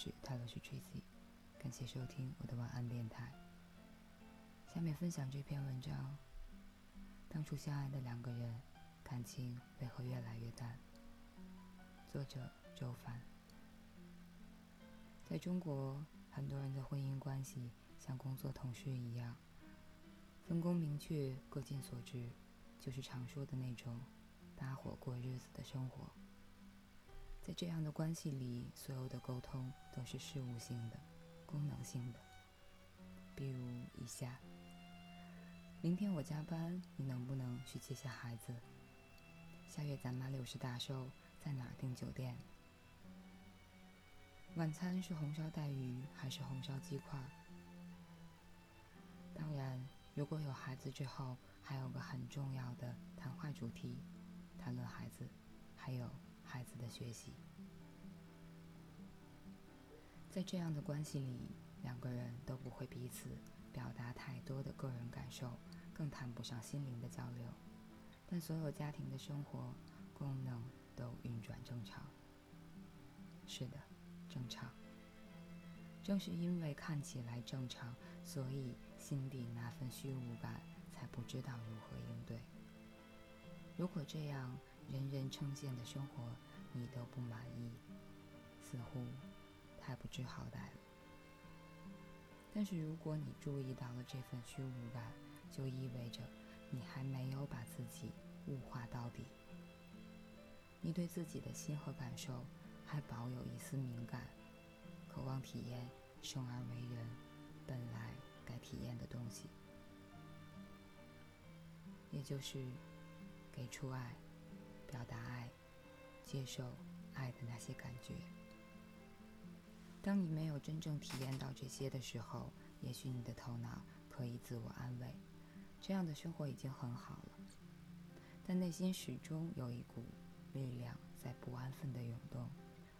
家好，我是泰勒斯 Tracy，感谢收听我的晚安电台。下面分享这篇文章：当初相爱的两个人，感情为何越来越淡？作者周凡。在中国，很多人的婚姻关系像工作同事一样，分工明确，各尽所职，就是常说的那种搭伙过日子的生活。在这样的关系里，所有的沟通都是事务性的、功能性的。比如以下：明天我加班，你能不能去接下孩子？下月咱妈六十大寿，在哪儿订酒店？晚餐是红烧带鱼还是红烧鸡块？当然，如果有孩子之后，还有个很重要的谈话主题，谈论孩子，还有。孩子的学习，在这样的关系里，两个人都不会彼此表达太多的个人感受，更谈不上心灵的交流。但所有家庭的生活功能都运转正常。是的，正常。正是因为看起来正常，所以心底那份虚无感才不知道如何应对。如果这样，人人称羡的生活，你都不满意，似乎太不知好歹了。但是如果你注意到了这份虚无感，就意味着你还没有把自己物化到底。你对自己的心和感受还保有一丝敏感，渴望体验生而为人本来该体验的东西，也就是给出爱。表达爱，接受爱的那些感觉。当你没有真正体验到这些的时候，也许你的头脑可以自我安慰，这样的生活已经很好了。但内心始终有一股力量在不安分地涌动，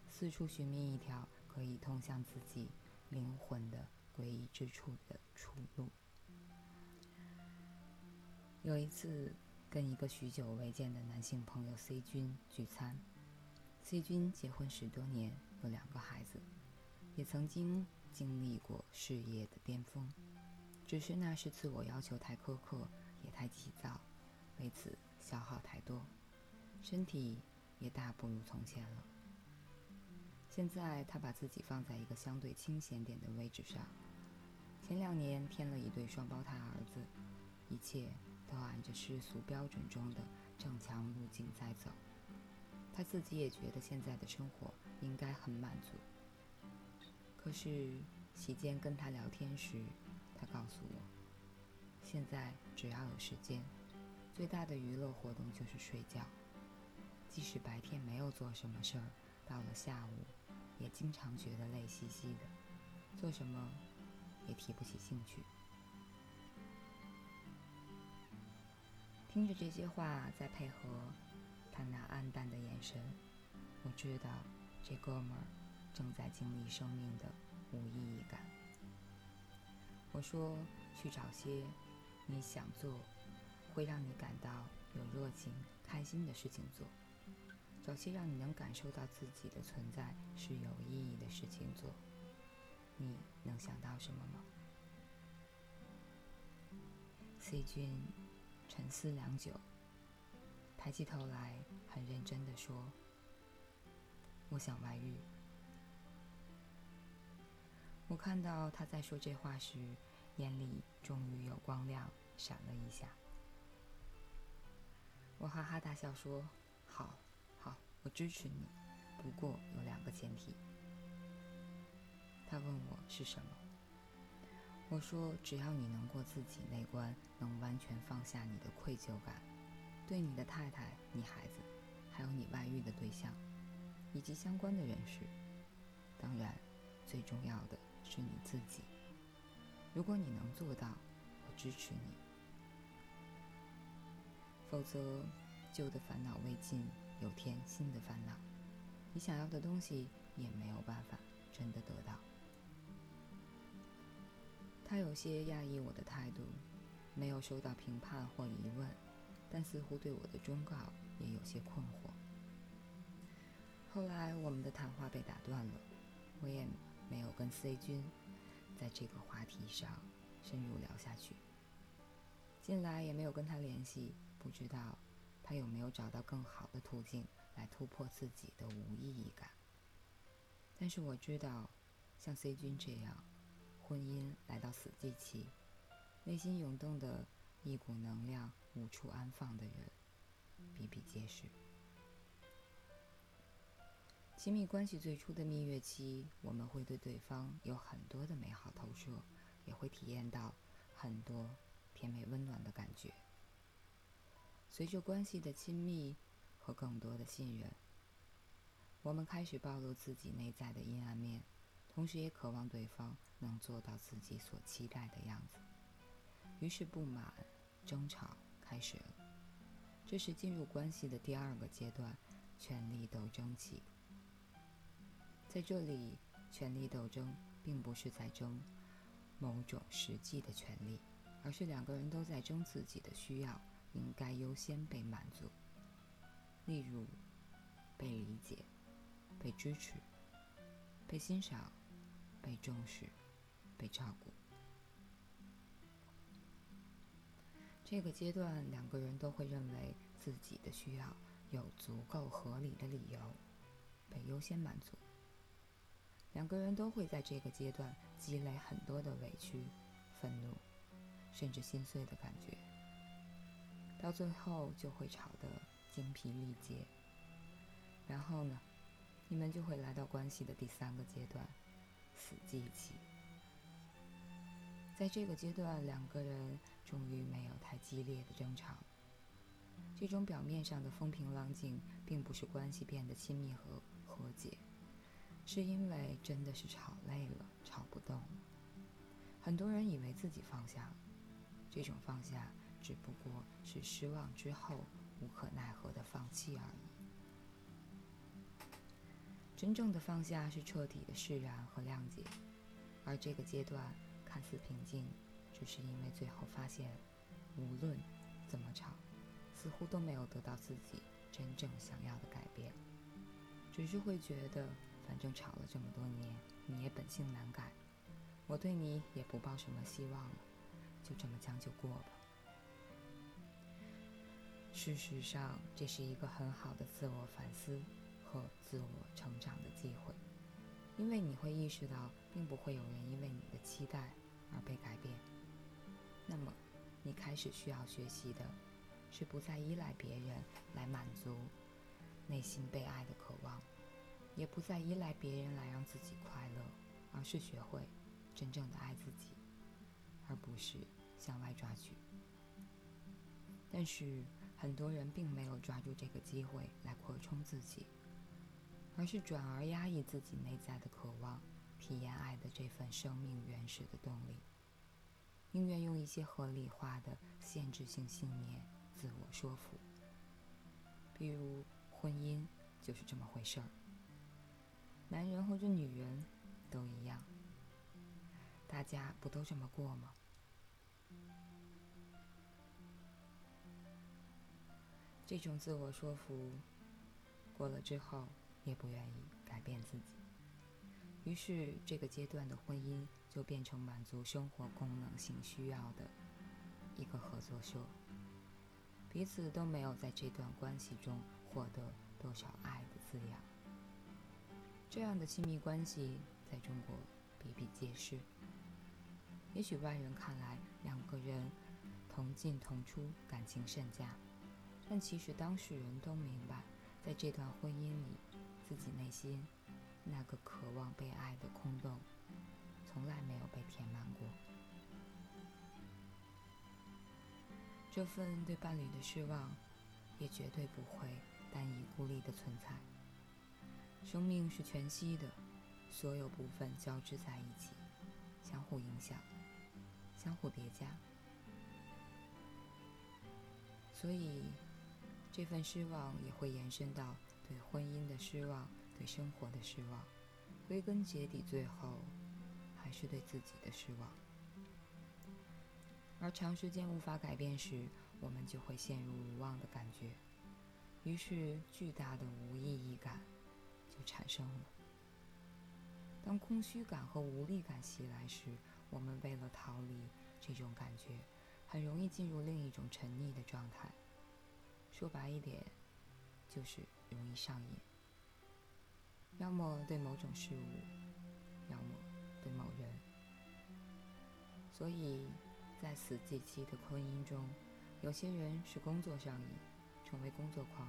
四处寻觅一条可以通向自己灵魂的诡异之处的出路。有一次。跟一个许久未见的男性朋友 C 君聚餐，C 君结婚十多年，有两个孩子，也曾经经历过事业的巅峰，只是那时自我要求太苛刻，也太急躁，为此消耗太多，身体也大不如从前了。现在他把自己放在一个相对清闲点的位置上，前两年添了一对双胞胎儿子，一切。都按着世俗标准中的正常路径在走，他自己也觉得现在的生活应该很满足。可是席间跟他聊天时，他告诉我，现在只要有时间，最大的娱乐活动就是睡觉。即使白天没有做什么事儿，到了下午，也经常觉得累兮兮的，做什么也提不起兴趣。听着这些话，再配合他那暗淡的眼神，我知道这哥们儿正在经历生命的无意义感。我说：“去找些你想做、会让你感到有热情、开心的事情做，找些让你能感受到自己的存在是有意义的事情做。你能想到什么吗？”C 君。沉思良久，抬起头来，很认真的说：“我想外遇。”我看到他在说这话时，眼里终于有光亮闪了一下。我哈哈大笑说：“好，好，我支持你，不过有两个前提。”他问我是什么。我说：“只要你能过自己那关，能完全放下你的愧疚感，对你的太太、你孩子，还有你外遇的对象，以及相关的人士，当然，最重要的是你自己。如果你能做到，我支持你；否则，旧的烦恼未尽，有添新的烦恼，你想要的东西也没有办法真的得到。”他有些讶异我的态度，没有收到评判或疑问，但似乎对我的忠告也有些困惑。后来我们的谈话被打断了，我也没有跟 C 君在这个话题上深入聊下去。近来也没有跟他联系，不知道他有没有找到更好的途径来突破自己的无意义感。但是我知道，像 C 君这样，婚姻来到死寂期，内心涌动的一股能量无处安放的人，比比皆是。亲密关系最初的蜜月期，我们会对对方有很多的美好投射，也会体验到很多甜美温暖的感觉。随着关系的亲密和更多的信任，我们开始暴露自己内在的阴暗面，同时也渴望对方能做到自己所期待的样子。于是，不满、争吵开始了。这是进入关系的第二个阶段——权力斗争期。在这里，权力斗争并不是在争某种实际的权利，而是两个人都在争自己的需要应该优先被满足。例如，被理解、被支持、被欣赏、被重视、被照顾。这个阶段，两个人都会认为自己的需要有足够合理的理由被优先满足。两个人都会在这个阶段积累很多的委屈、愤怒，甚至心碎的感觉，到最后就会吵得精疲力竭。然后呢，你们就会来到关系的第三个阶段——死寂期。在这个阶段，两个人终于没有太激烈的争吵。这种表面上的风平浪静，并不是关系变得亲密和和解。是因为真的是吵累了，吵不动。很多人以为自己放下了，这种放下只不过是失望之后无可奈何的放弃而已。真正的放下是彻底的释然和谅解，而这个阶段看似平静，只是因为最后发现，无论怎么吵，似乎都没有得到自己真正想要的改变，只是会觉得。反正吵了这么多年，你也本性难改，我对你也不抱什么希望了，就这么将就过吧。事实上，这是一个很好的自我反思和自我成长的机会，因为你会意识到，并不会有人因为你的期待而被改变。那么，你开始需要学习的，是不再依赖别人来满足内心被爱的渴望。也不再依赖别人来让自己快乐，而是学会真正的爱自己，而不是向外抓取。但是很多人并没有抓住这个机会来扩充自己，而是转而压抑自己内在的渴望，体验爱的这份生命原始的动力，宁愿用一些合理化的限制性信念自我说服。比如婚姻就是这么回事儿。男人或者女人，都一样。大家不都这么过吗？这种自我说服过了之后，也不愿意改变自己。于是，这个阶段的婚姻就变成满足生活功能性需要的一个合作社。彼此都没有在这段关系中获得多少爱的滋养。这样的亲密关系在中国比比皆是。也许外人看来两个人同进同出，感情甚佳，但其实当事人都明白，在这段婚姻里，自己内心那个渴望被爱的空洞，从来没有被填满过。这份对伴侣的失望，也绝对不会单一孤立的存在。生命是全息的，所有部分交织在一起，相互影响，相互叠加。所以，这份失望也会延伸到对婚姻的失望，对生活的失望。归根结底，最后还是对自己的失望。而长时间无法改变时，我们就会陷入无望的感觉，于是巨大的无意义感就。产生了。当空虚感和无力感袭来时，我们为了逃离这种感觉，很容易进入另一种沉溺的状态。说白一点，就是容易上瘾。要么对某种事物，要么对某人。所以，在死寂期的婚姻中，有些人是工作上瘾，成为工作狂，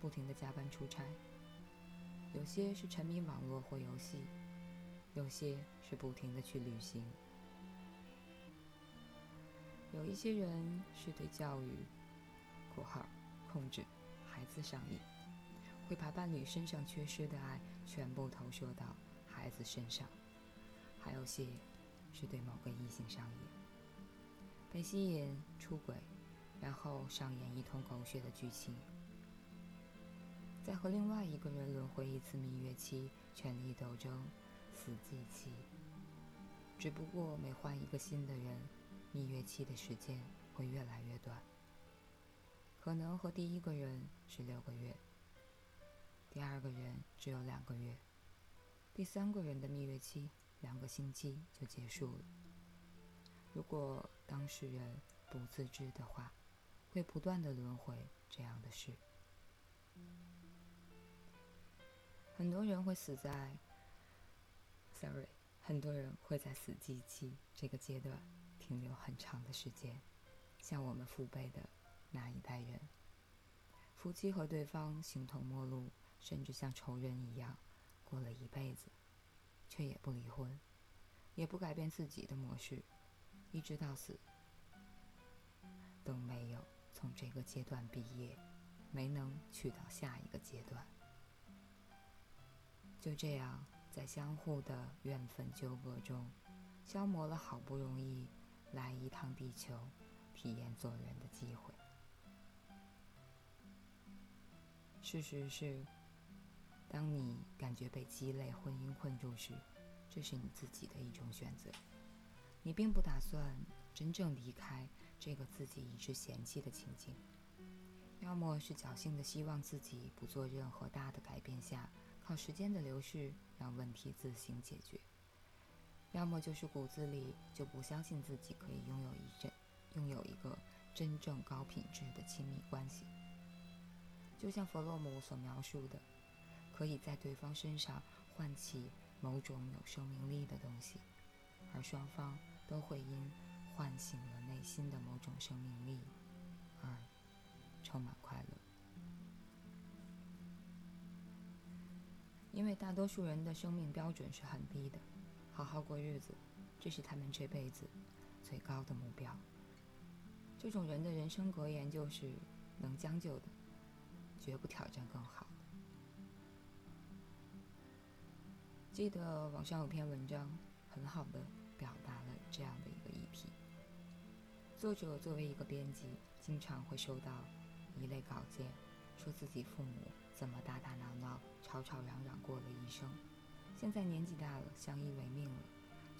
不停的加班出差；有些是沉迷网络或游戏；有些是不停的去旅行；有一些人是对教育（括号控制孩子上瘾），会把伴侣身上缺失的爱全部投射到孩子身上；还有些。是对某个异性上瘾，被吸引出轨，然后上演一通狗血的剧情，再和另外一个人轮回一次蜜月期、权力斗争、死寂期。只不过每换一个新的人，蜜月期的时间会越来越短，可能和第一个人是六个月，第二个人只有两个月，第三个人的蜜月期。两个星期就结束了。如果当事人不自知的话，会不断的轮回这样的事。很多人会死在，sorry，很多人会在死寂期这个阶段停留很长的时间。像我们父辈的那一代人，夫妻和对方形同陌路，甚至像仇人一样过了一辈子。却也不离婚，也不改变自己的模式，一直到死都没有从这个阶段毕业，没能去到下一个阶段。就这样，在相互的怨愤纠葛中，消磨了好不容易来一趟地球体验做人的机会。事实是。当你感觉被鸡肋婚姻困住时，这是你自己的一种选择。你并不打算真正离开这个自己一直嫌弃的情境，要么是侥幸的希望自己不做任何大的改变下，靠时间的流逝让问题自行解决；要么就是骨子里就不相信自己可以拥有一阵拥有一个真正高品质的亲密关系。就像弗洛姆所描述的。可以在对方身上唤起某种有生命力的东西，而双方都会因唤醒了内心的某种生命力而充满快乐。因为大多数人的生命标准是很低的，好好过日子，这是他们这辈子最高的目标。这种人的人生格言就是能将就的，绝不挑战更好。记得网上有篇文章，很好的表达了这样的一个议题。作者作为一个编辑，经常会收到一类稿件，说自己父母怎么打打闹闹、吵吵嚷嚷过了一生，现在年纪大了，相依为命了。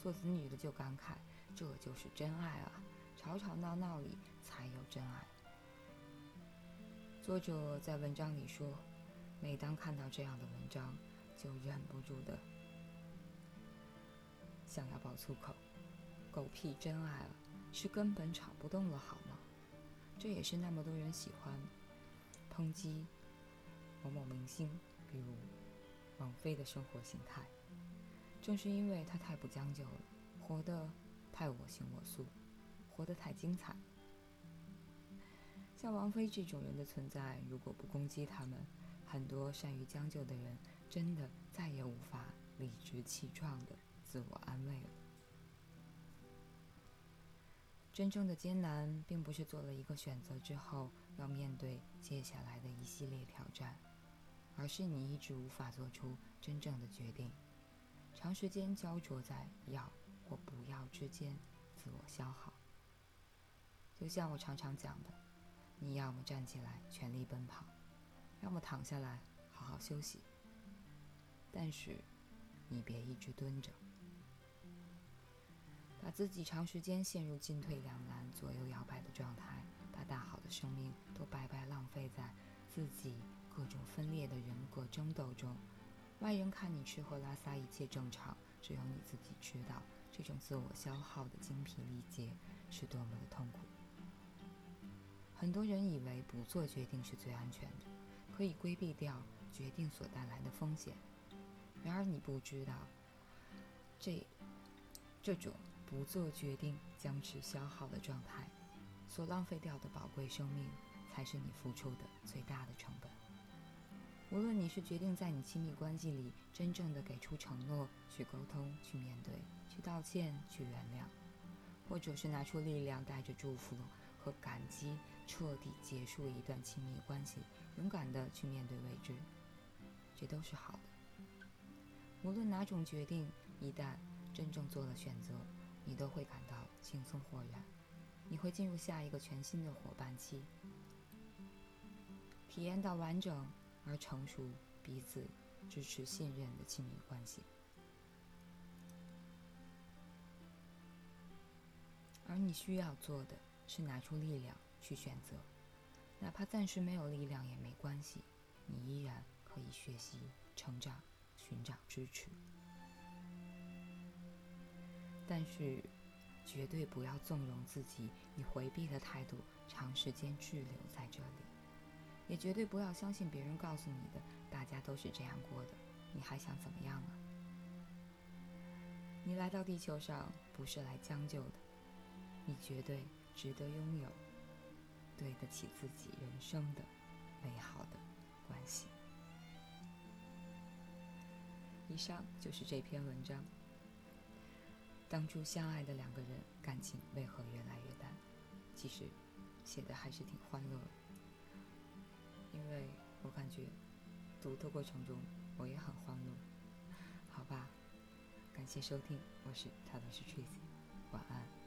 做子女的就感慨，这就是真爱啊！吵吵闹闹里才有真爱。作者在文章里说，每当看到这样的文章，就忍不住的。想要爆粗口，狗屁真爱啊，是根本吵不动了好吗？这也是那么多人喜欢抨击某某明星，比如王菲的生活形态。正是因为她太不将就了，活得太我行我素，活得太精彩。像王菲这种人的存在，如果不攻击他们，很多善于将就的人，真的再也无法理直气壮的。自我安慰了。真正的艰难，并不是做了一个选择之后要面对接下来的一系列挑战，而是你一直无法做出真正的决定，长时间焦灼在要或不要之间，自我消耗。就像我常常讲的，你要么站起来全力奔跑，要么躺下来好好休息。但是，你别一直蹲着。把自己长时间陷入进退两难、左右摇摆的状态，把大好的生命都白白浪费在自己各种分裂的人格争斗中，外人看你吃喝拉撒一切正常，只有你自己知道，这种自我消耗的精疲力竭是多么的痛苦。很多人以为不做决定是最安全的，可以规避掉决定所带来的风险。然而你不知道，这这种不做决定、僵持消耗的状态，所浪费掉的宝贵生命，才是你付出的最大的成本。无论你是决定在你亲密关系里真正的给出承诺、去沟通、去面对、去道歉、去原谅，或者是拿出力量，带着祝福和感激，彻底结束一段亲密关系，勇敢的去面对未知，这都是好的。无论哪种决定，一旦真正做了选择，你都会感到轻松豁然，你会进入下一个全新的伙伴期，体验到完整。而成熟、彼此支持、信任的亲密关系，而你需要做的是拿出力量去选择，哪怕暂时没有力量也没关系，你依然可以学习、成长、寻找支持。但是，绝对不要纵容自己以回避的态度长时间滞留在这里。也绝对不要相信别人告诉你的，大家都是这样过的，你还想怎么样啊？你来到地球上不是来将就的，你绝对值得拥有对得起自己人生的美好的关系。以上就是这篇文章。当初相爱的两个人，感情为何越来越淡？其实，写的还是挺欢乐。因为我感觉读的过程中我也很欢乐，好吧，感谢收听，我是他的是 Tracy，晚安。